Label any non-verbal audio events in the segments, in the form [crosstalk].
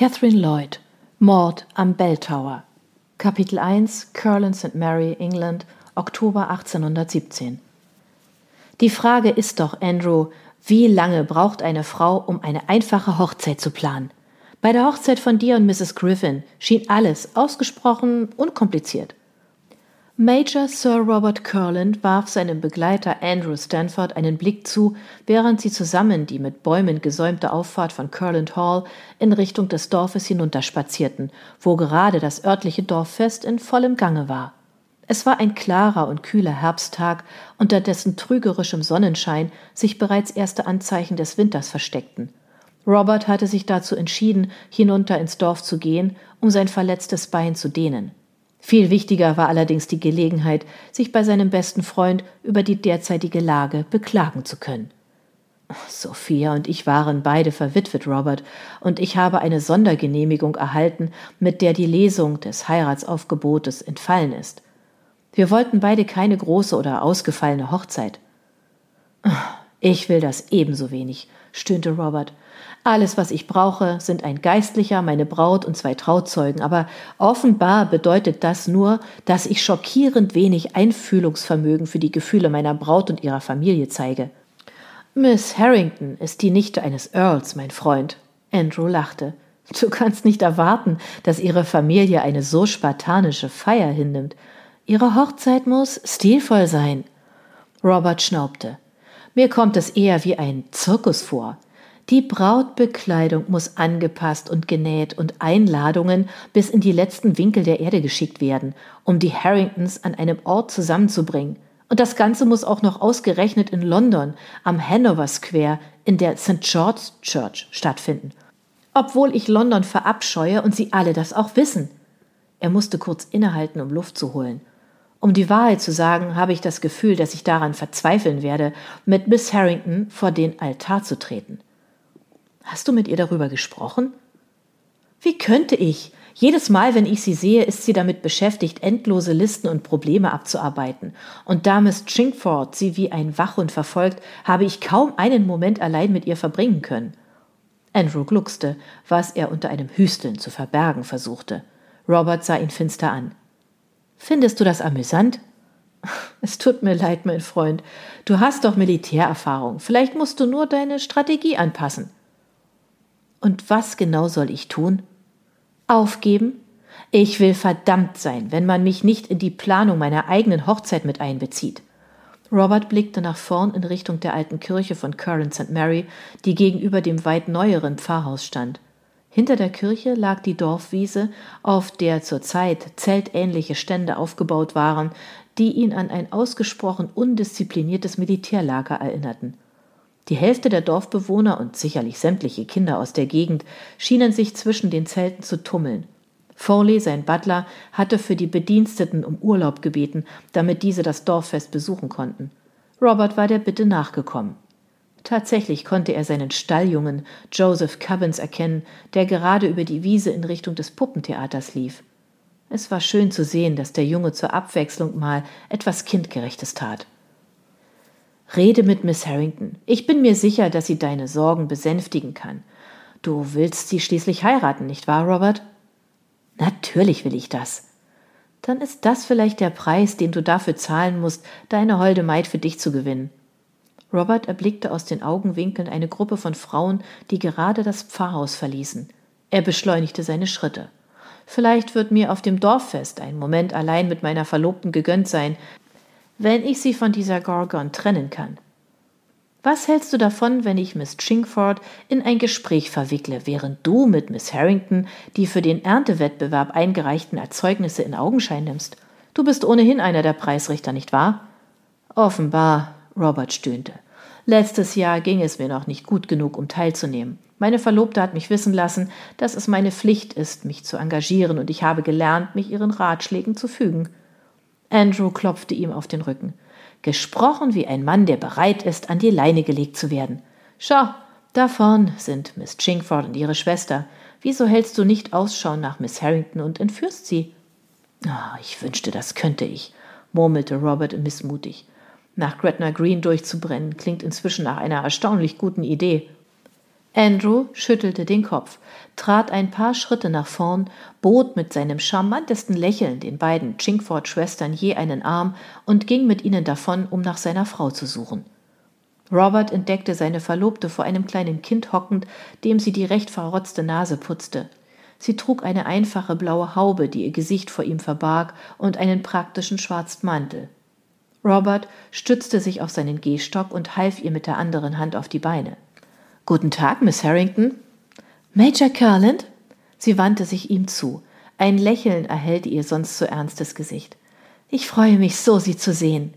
Catherine Lloyd Mord am Bell Tower Kapitel 1 Curlin St. Mary, England, Oktober 1817 Die Frage ist doch, Andrew, wie lange braucht eine Frau, um eine einfache Hochzeit zu planen? Bei der Hochzeit von dir und Mrs. Griffin schien alles ausgesprochen unkompliziert. Major Sir Robert Curland warf seinem Begleiter Andrew Stanford einen Blick zu, während sie zusammen die mit Bäumen gesäumte Auffahrt von Curland Hall in Richtung des Dorfes hinunterspazierten, wo gerade das örtliche Dorffest in vollem Gange war. Es war ein klarer und kühler Herbsttag, unter dessen trügerischem Sonnenschein sich bereits erste Anzeichen des Winters versteckten. Robert hatte sich dazu entschieden, hinunter ins Dorf zu gehen, um sein verletztes Bein zu dehnen. Viel wichtiger war allerdings die Gelegenheit, sich bei seinem besten Freund über die derzeitige Lage beklagen zu können. Sophia und ich waren beide verwitwet, Robert, und ich habe eine Sondergenehmigung erhalten, mit der die Lesung des Heiratsaufgebotes entfallen ist. Wir wollten beide keine große oder ausgefallene Hochzeit. Ich will das ebenso wenig, stöhnte Robert. Alles, was ich brauche, sind ein Geistlicher, meine Braut und zwei Trauzeugen, aber offenbar bedeutet das nur, dass ich schockierend wenig Einfühlungsvermögen für die Gefühle meiner Braut und ihrer Familie zeige. Miss Harrington ist die Nichte eines Earls, mein Freund. Andrew lachte. Du kannst nicht erwarten, dass ihre Familie eine so spartanische Feier hinnimmt. Ihre Hochzeit muss stilvoll sein. Robert schnaubte. Mir kommt es eher wie ein Zirkus vor. Die Brautbekleidung muss angepasst und genäht und Einladungen bis in die letzten Winkel der Erde geschickt werden, um die Harringtons an einem Ort zusammenzubringen. Und das Ganze muss auch noch ausgerechnet in London am Hanover Square in der St. George's Church stattfinden. Obwohl ich London verabscheue und sie alle das auch wissen. Er musste kurz innehalten, um Luft zu holen. Um die Wahrheit zu sagen, habe ich das Gefühl, dass ich daran verzweifeln werde, mit Miss Harrington vor den Altar zu treten. Hast du mit ihr darüber gesprochen? Wie könnte ich? Jedes Mal, wenn ich sie sehe, ist sie damit beschäftigt, endlose Listen und Probleme abzuarbeiten. Und da Miss Chingford sie wie ein Wachhund verfolgt, habe ich kaum einen Moment allein mit ihr verbringen können. Andrew gluckste, was er unter einem Hüsteln zu verbergen versuchte. Robert sah ihn finster an. Findest du das amüsant? [laughs] Es tut mir leid, mein Freund. Du hast doch Militärerfahrung. Vielleicht musst du nur deine Strategie anpassen. Und was genau soll ich tun? Aufgeben? Ich will verdammt sein, wenn man mich nicht in die Planung meiner eigenen Hochzeit mit einbezieht. Robert blickte nach vorn in Richtung der alten Kirche von Curran St. Mary, die gegenüber dem weit neueren Pfarrhaus stand. Hinter der Kirche lag die Dorfwiese, auf der zurzeit zeltähnliche Stände aufgebaut waren, die ihn an ein ausgesprochen undiszipliniertes Militärlager erinnerten. Die Hälfte der Dorfbewohner und sicherlich sämtliche Kinder aus der Gegend schienen sich zwischen den Zelten zu tummeln. Foley, sein Butler, hatte für die Bediensteten um Urlaub gebeten, damit diese das Dorffest besuchen konnten. Robert war der Bitte nachgekommen. Tatsächlich konnte er seinen Stalljungen Joseph Cubbins erkennen, der gerade über die Wiese in Richtung des Puppentheaters lief. Es war schön zu sehen, dass der Junge zur Abwechslung mal etwas Kindgerechtes tat. Rede mit Miss Harrington. Ich bin mir sicher, dass sie deine Sorgen besänftigen kann. Du willst sie schließlich heiraten, nicht wahr, Robert? Natürlich will ich das. Dann ist das vielleicht der Preis, den du dafür zahlen musst, deine holde Maid für dich zu gewinnen. Robert erblickte aus den Augenwinkeln eine Gruppe von Frauen, die gerade das Pfarrhaus verließen. Er beschleunigte seine Schritte. Vielleicht wird mir auf dem Dorffest ein Moment allein mit meiner Verlobten gegönnt sein, wenn ich sie von dieser Gorgon trennen kann. Was hältst du davon, wenn ich Miss Chingford in ein Gespräch verwickle, während du mit Miss Harrington die für den Erntewettbewerb eingereichten Erzeugnisse in Augenschein nimmst? Du bist ohnehin einer der Preisrichter, nicht wahr? Offenbar, Robert stöhnte. Letztes Jahr ging es mir noch nicht gut genug, um teilzunehmen. Meine Verlobte hat mich wissen lassen, dass es meine Pflicht ist, mich zu engagieren, und ich habe gelernt, mich ihren Ratschlägen zu fügen. Andrew klopfte ihm auf den Rücken. Gesprochen wie ein Mann, der bereit ist, an die Leine gelegt zu werden. Schau, da vorn sind Miss Chingford und ihre Schwester. Wieso hältst du nicht Ausschau nach Miss Harrington und entführst sie? Oh, ich wünschte, das könnte ich, murmelte Robert missmutig. Nach Gretna Green durchzubrennen klingt inzwischen nach einer erstaunlich guten Idee. Andrew schüttelte den Kopf, trat ein paar Schritte nach vorn, bot mit seinem charmantesten Lächeln den beiden Chinkford-Schwestern je einen Arm und ging mit ihnen davon, um nach seiner Frau zu suchen. Robert entdeckte seine Verlobte vor einem kleinen Kind hockend, dem sie die recht verrotzte Nase putzte. Sie trug eine einfache blaue Haube, die ihr Gesicht vor ihm verbarg, und einen praktischen schwarzen Mantel. Robert stützte sich auf seinen Gehstock und half ihr mit der anderen Hand auf die Beine. Guten Tag, Miss Harrington. Major Curland? Sie wandte sich ihm zu. Ein Lächeln erhellte ihr sonst so ernstes Gesicht. Ich freue mich so, Sie zu sehen.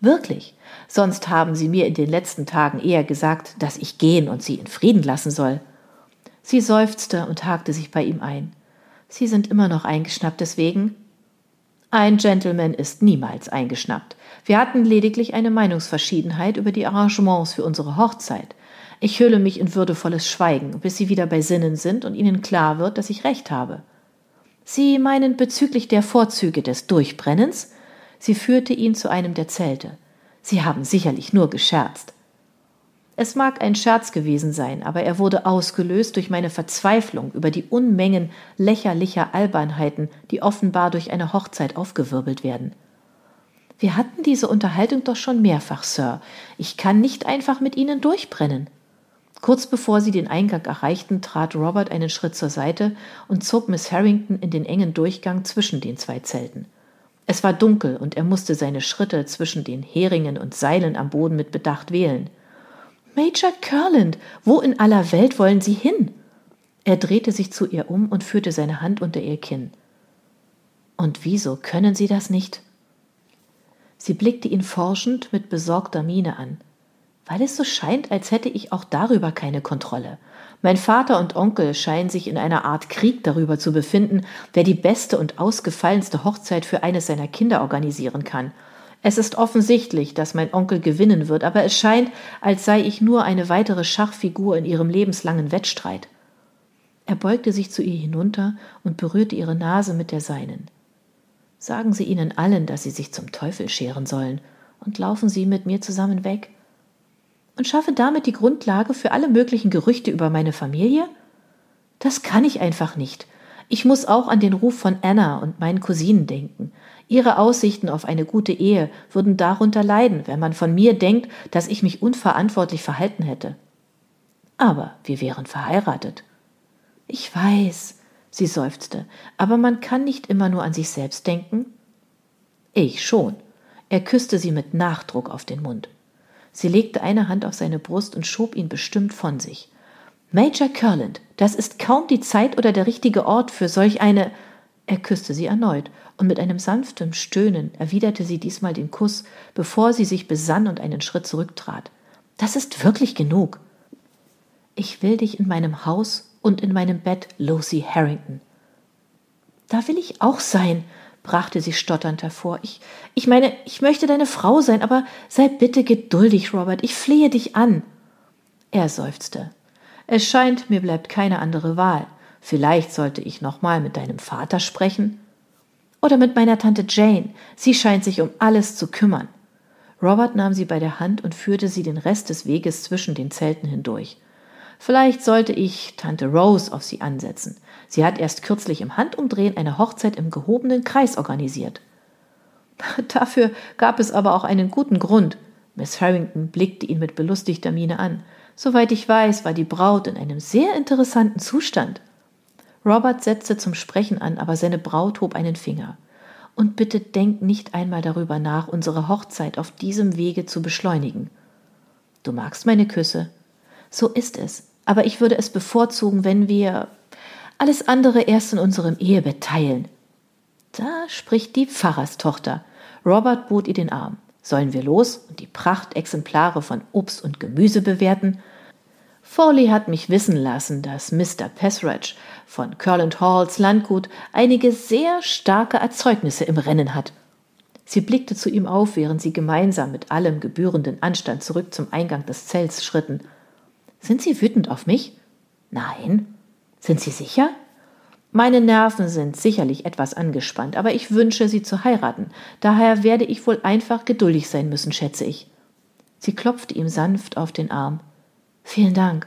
Wirklich, sonst haben Sie mir in den letzten Tagen eher gesagt, dass ich gehen und Sie in Frieden lassen soll. Sie seufzte und hakte sich bei ihm ein. Sie sind immer noch eingeschnappt deswegen? Ein Gentleman ist niemals eingeschnappt. Wir hatten lediglich eine Meinungsverschiedenheit über die Arrangements für unsere Hochzeit. Ich hülle mich in würdevolles Schweigen, bis Sie wieder bei Sinnen sind und Ihnen klar wird, dass ich recht habe. Sie meinen bezüglich der Vorzüge des Durchbrennens? Sie führte ihn zu einem der Zelte. Sie haben sicherlich nur gescherzt. Es mag ein Scherz gewesen sein, aber er wurde ausgelöst durch meine Verzweiflung über die Unmengen lächerlicher Albernheiten, die offenbar durch eine Hochzeit aufgewirbelt werden. Wir hatten diese Unterhaltung doch schon mehrfach, Sir. Ich kann nicht einfach mit Ihnen durchbrennen. Kurz bevor sie den Eingang erreichten, trat Robert einen Schritt zur Seite und zog Miss Harrington in den engen Durchgang zwischen den zwei Zelten. Es war dunkel und er musste seine Schritte zwischen den Heringen und Seilen am Boden mit Bedacht wählen. Major Curland, wo in aller Welt wollen Sie hin? Er drehte sich zu ihr um und führte seine Hand unter ihr Kinn. Und wieso können Sie das nicht? Sie blickte ihn forschend mit besorgter Miene an weil es so scheint, als hätte ich auch darüber keine Kontrolle. Mein Vater und Onkel scheinen sich in einer Art Krieg darüber zu befinden, wer die beste und ausgefallenste Hochzeit für eines seiner Kinder organisieren kann. Es ist offensichtlich, dass mein Onkel gewinnen wird, aber es scheint, als sei ich nur eine weitere Schachfigur in ihrem lebenslangen Wettstreit. Er beugte sich zu ihr hinunter und berührte ihre Nase mit der seinen. Sagen Sie ihnen allen, dass sie sich zum Teufel scheren sollen, und laufen Sie mit mir zusammen weg und schaffe damit die Grundlage für alle möglichen Gerüchte über meine Familie? Das kann ich einfach nicht. Ich muss auch an den Ruf von Anna und meinen Cousinen denken. Ihre Aussichten auf eine gute Ehe würden darunter leiden, wenn man von mir denkt, dass ich mich unverantwortlich verhalten hätte. Aber wir wären verheiratet. Ich weiß, sie seufzte, aber man kann nicht immer nur an sich selbst denken. Ich schon. Er küsste sie mit Nachdruck auf den Mund. Sie legte eine Hand auf seine Brust und schob ihn bestimmt von sich. Major Curland, das ist kaum die Zeit oder der richtige Ort für solch eine. Er küsste sie erneut, und mit einem sanften Stöhnen erwiderte sie diesmal den Kuss, bevor sie sich besann und einen Schritt zurücktrat. Das ist wirklich genug. Ich will dich in meinem Haus und in meinem Bett, Lucy Harrington. Da will ich auch sein, brachte sie stotternd hervor. Ich, ich meine, ich möchte deine Frau sein, aber sei bitte geduldig, Robert, ich flehe dich an. Er seufzte. Es scheint, mir bleibt keine andere Wahl. Vielleicht sollte ich nochmal mit deinem Vater sprechen. Oder mit meiner Tante Jane. Sie scheint sich um alles zu kümmern. Robert nahm sie bei der Hand und führte sie den Rest des Weges zwischen den Zelten hindurch. Vielleicht sollte ich Tante Rose auf sie ansetzen. Sie hat erst kürzlich im Handumdrehen eine Hochzeit im gehobenen Kreis organisiert. [laughs] Dafür gab es aber auch einen guten Grund. Miss Harrington blickte ihn mit belustigter Miene an. Soweit ich weiß, war die Braut in einem sehr interessanten Zustand. Robert setzte zum Sprechen an, aber seine Braut hob einen Finger. Und bitte denk nicht einmal darüber nach, unsere Hochzeit auf diesem Wege zu beschleunigen. Du magst meine Küsse. So ist es aber ich würde es bevorzugen, wenn wir alles andere erst in unserem Ehebett teilen. Da spricht die Pfarrerstochter. Robert bot ihr den Arm. Sollen wir los und die Prachtexemplare von Obst und Gemüse bewerten? Foley hat mich wissen lassen, dass Mr. Pessridge von Curland Halls Landgut einige sehr starke Erzeugnisse im Rennen hat. Sie blickte zu ihm auf, während sie gemeinsam mit allem gebührenden Anstand zurück zum Eingang des Zells schritten. Sind Sie wütend auf mich? Nein. Sind Sie sicher? Meine Nerven sind sicherlich etwas angespannt, aber ich wünsche, Sie zu heiraten. Daher werde ich wohl einfach geduldig sein müssen, schätze ich. Sie klopfte ihm sanft auf den Arm. Vielen Dank.